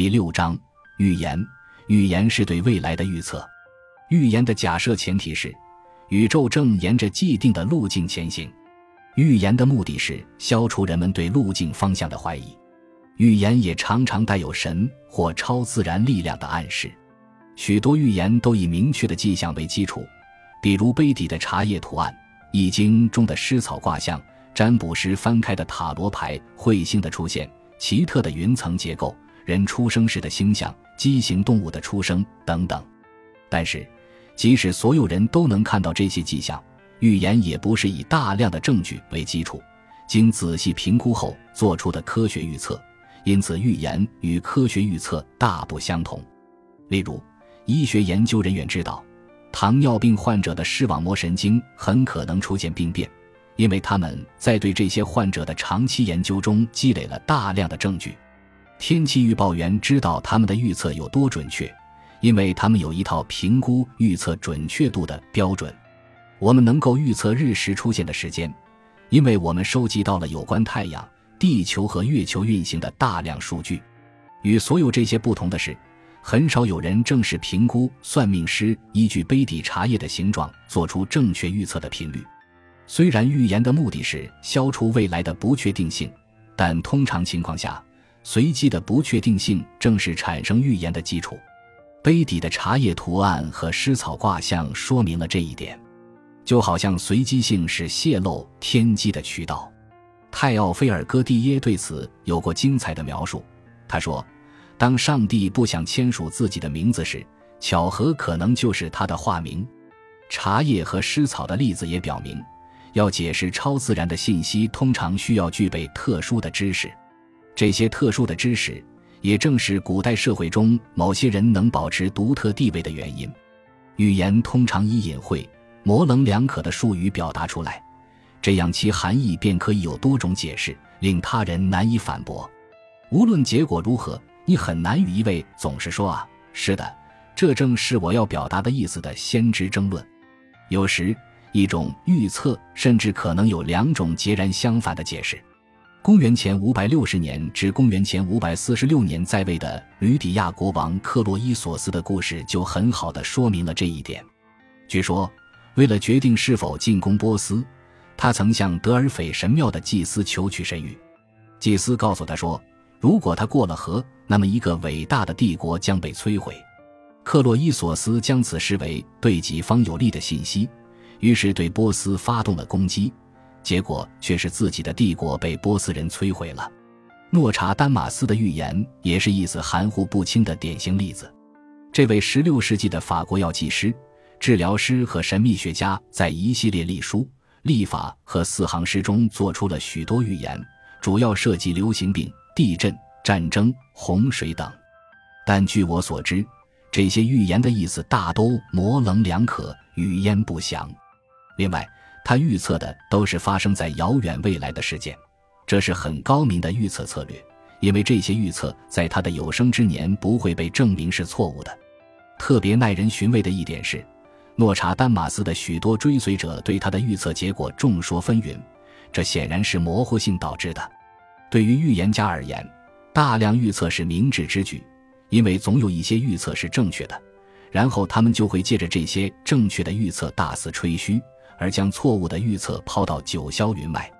第六章预言。预言是对未来的预测。预言的假设前提是，宇宙正沿着既定的路径前行。预言的目的是消除人们对路径方向的怀疑。预言也常常带有神或超自然力量的暗示。许多预言都以明确的迹象为基础，比如杯底的茶叶图案、易经中的湿草卦象、占卜师翻开的塔罗牌、彗星的出现、奇特的云层结构、人出生时的星象。畸形动物的出生等等，但是，即使所有人都能看到这些迹象，预言也不是以大量的证据为基础，经仔细评估后做出的科学预测。因此，预言与科学预测大不相同。例如，医学研究人员知道，糖尿病患者的视网膜神经很可能出现病变，因为他们在对这些患者的长期研究中积累了大量的证据。天气预报员知道他们的预测有多准确，因为他们有一套评估预测准确度的标准。我们能够预测日食出现的时间，因为我们收集到了有关太阳、地球和月球运行的大量数据。与所有这些不同的是，很少有人正式评估算命师依据杯底茶叶的形状做出正确预测的频率。虽然预言的目的是消除未来的不确定性，但通常情况下。随机的不确定性正是产生预言的基础。杯底的茶叶图案和湿草卦象说明了这一点。就好像随机性是泄露天机的渠道。泰奥菲尔戈蒂耶对此有过精彩的描述。他说：“当上帝不想签署自己的名字时，巧合可能就是他的化名。”茶叶和湿草的例子也表明，要解释超自然的信息，通常需要具备特殊的知识。这些特殊的知识，也正是古代社会中某些人能保持独特地位的原因。语言通常以隐晦、模棱两可的术语表达出来，这样其含义便可以有多种解释，令他人难以反驳。无论结果如何，你很难与一位总是说“啊，是的，这正是我要表达的意思”的先知争论。有时，一种预测甚至可能有两种截然相反的解释。公元前五百六十年至公元前五百四十六年在位的吕底亚国王克洛伊索斯的故事就很好的说明了这一点。据说，为了决定是否进攻波斯，他曾向德尔斐神庙的祭司求取神谕。祭司告诉他说，如果他过了河，那么一个伟大的帝国将被摧毁。克洛伊索斯将此视为对己方有利的信息，于是对波斯发动了攻击。结果却是自己的帝国被波斯人摧毁了。诺查丹马斯的预言也是意思含糊不清的典型例子。这位16世纪的法国药剂师、治疗师和神秘学家，在一系列历书、历法和四行诗中做出了许多预言，主要涉及流行病、地震、战争、洪水等。但据我所知，这些预言的意思大都模棱两可、语焉不详。另外，他预测的都是发生在遥远未来的事件，这是很高明的预测策略，因为这些预测在他的有生之年不会被证明是错误的。特别耐人寻味的一点是，诺查丹马斯的许多追随者对他的预测结果众说纷纭，这显然是模糊性导致的。对于预言家而言，大量预测是明智之举，因为总有一些预测是正确的，然后他们就会借着这些正确的预测大肆吹嘘。而将错误的预测抛到九霄云外。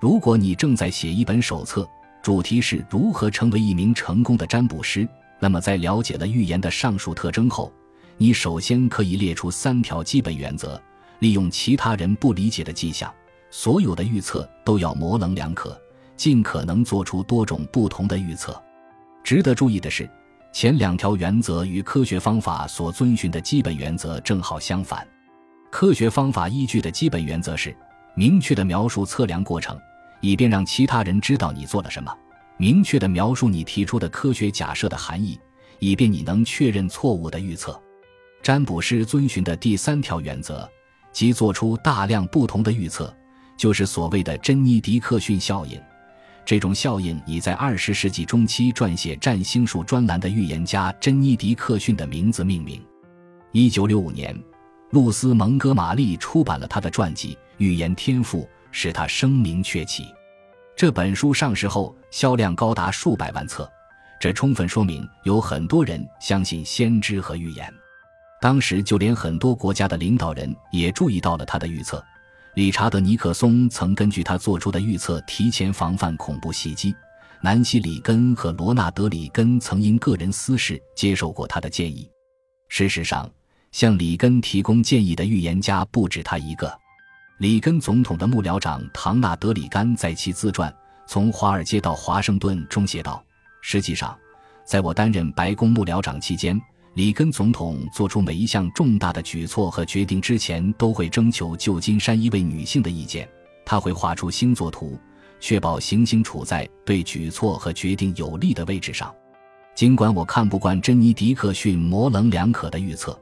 如果你正在写一本手册，主题是如何成为一名成功的占卜师，那么在了解了预言的上述特征后，你首先可以列出三条基本原则：利用其他人不理解的迹象，所有的预测都要模棱两可，尽可能做出多种不同的预测。值得注意的是，前两条原则与科学方法所遵循的基本原则正好相反。科学方法依据的基本原则是：明确的描述测量过程，以便让其他人知道你做了什么；明确的描述你提出的科学假设的含义，以便你能确认错误的预测。占卜师遵循的第三条原则，即做出大量不同的预测，就是所谓的珍妮迪克逊效应。这种效应已在二十世纪中期撰写占星术专栏的预言家珍妮迪克逊的名字命名。一九六五年。露丝·蒙哥马利出版了他的传记《预言天赋》，使他声名鹊起。这本书上市后销量高达数百万册，这充分说明有很多人相信先知和预言。当时就连很多国家的领导人也注意到了他的预测。理查德·尼克松曾根据他做出的预测提前防范恐怖袭击。南希·里根和罗纳德·里根曾因个人私事接受过他的建议。事实上，向里根提供建议的预言家不止他一个。里根总统的幕僚长唐纳德·里干在其自传《从华尔街到华盛顿》中写道：“实际上，在我担任白宫幕僚长期间。”里根总统做出每一项重大的举措和决定之前，都会征求旧金山一位女性的意见。他会画出星座图，确保行星处在对举措和决定有利的位置上。尽管我看不惯珍妮·迪克逊模棱两可的预测，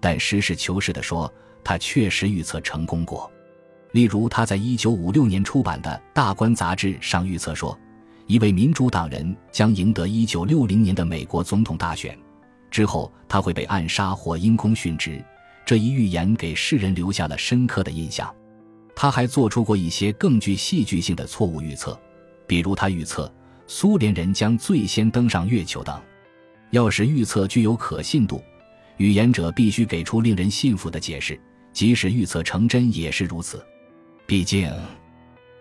但实事求是地说，他确实预测成功过。例如，他在1956年出版的《大观》杂志上预测说，一位民主党人将赢得1960年的美国总统大选。之后他会被暗杀或因公殉职，这一预言给世人留下了深刻的印象。他还做出过一些更具戏剧性的错误预测，比如他预测苏联人将最先登上月球等。要使预测具有可信度，预言者必须给出令人信服的解释，即使预测成真也是如此。毕竟，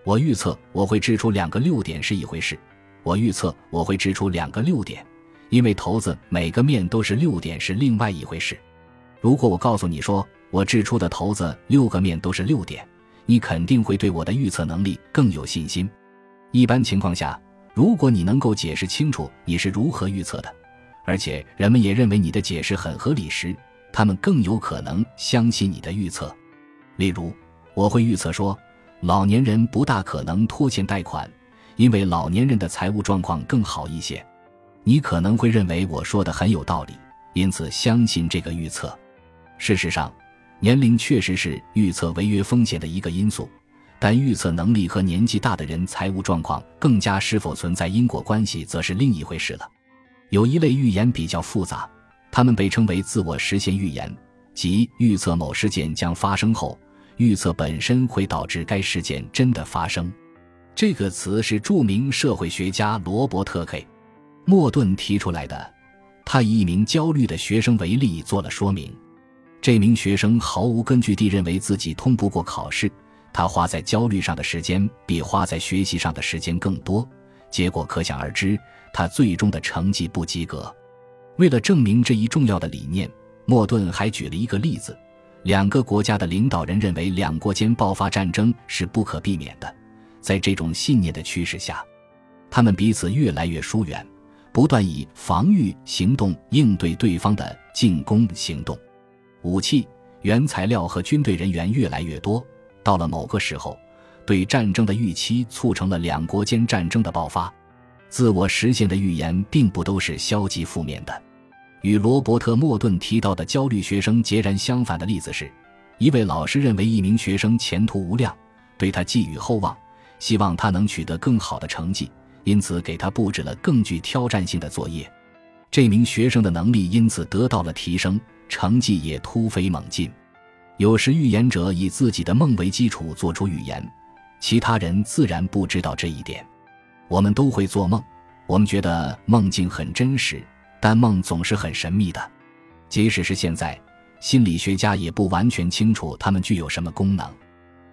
我预测我会掷出两个六点是一回事，我预测我会掷出两个六点。因为骰子每个面都是六点是另外一回事。如果我告诉你说我掷出的骰子六个面都是六点，你肯定会对我的预测能力更有信心。一般情况下，如果你能够解释清楚你是如何预测的，而且人们也认为你的解释很合理时，他们更有可能相信你的预测。例如，我会预测说老年人不大可能拖欠贷款，因为老年人的财务状况更好一些。你可能会认为我说的很有道理，因此相信这个预测。事实上，年龄确实是预测违约风险的一个因素，但预测能力和年纪大的人财务状况更加是否存在因果关系，则是另一回事了。有一类预言比较复杂，它们被称为自我实现预言，即预测某事件将发生后，预测本身会导致该事件真的发生。这个词是著名社会学家罗伯特 ·K。莫顿提出来的，他以一名焦虑的学生为例做了说明。这名学生毫无根据地认为自己通不过考试，他花在焦虑上的时间比花在学习上的时间更多，结果可想而知，他最终的成绩不及格。为了证明这一重要的理念，莫顿还举了一个例子：两个国家的领导人认为两国间爆发战争是不可避免的，在这种信念的驱使下，他们彼此越来越疏远。不断以防御行动应对对方的进攻行动，武器、原材料和军队人员越来越多。到了某个时候，对战争的预期促成了两国间战争的爆发。自我实现的预言并不都是消极负面的。与罗伯特·莫顿提到的焦虑学生截然相反的例子是，一位老师认为一名学生前途无量，对他寄予厚望，希望他能取得更好的成绩。因此，给他布置了更具挑战性的作业。这名学生的能力因此得到了提升，成绩也突飞猛进。有时，预言者以自己的梦为基础做出预言，其他人自然不知道这一点。我们都会做梦，我们觉得梦境很真实，但梦总是很神秘的。即使是现在，心理学家也不完全清楚它们具有什么功能。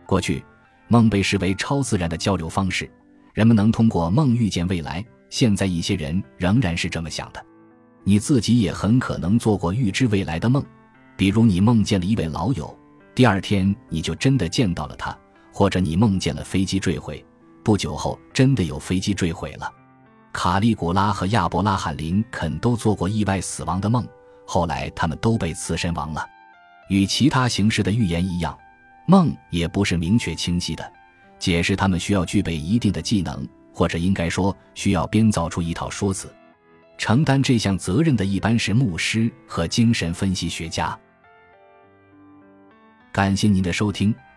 过去，梦被视为超自然的交流方式。人们能通过梦预见未来。现在一些人仍然是这么想的。你自己也很可能做过预知未来的梦，比如你梦见了一位老友，第二天你就真的见到了他；或者你梦见了飞机坠毁，不久后真的有飞机坠毁了。卡利古拉和亚伯拉罕·林肯都做过意外死亡的梦，后来他们都被刺身亡了。与其他形式的预言一样，梦也不是明确清晰的。解释他们需要具备一定的技能，或者应该说需要编造出一套说辞。承担这项责任的一般是牧师和精神分析学家。感谢您的收听，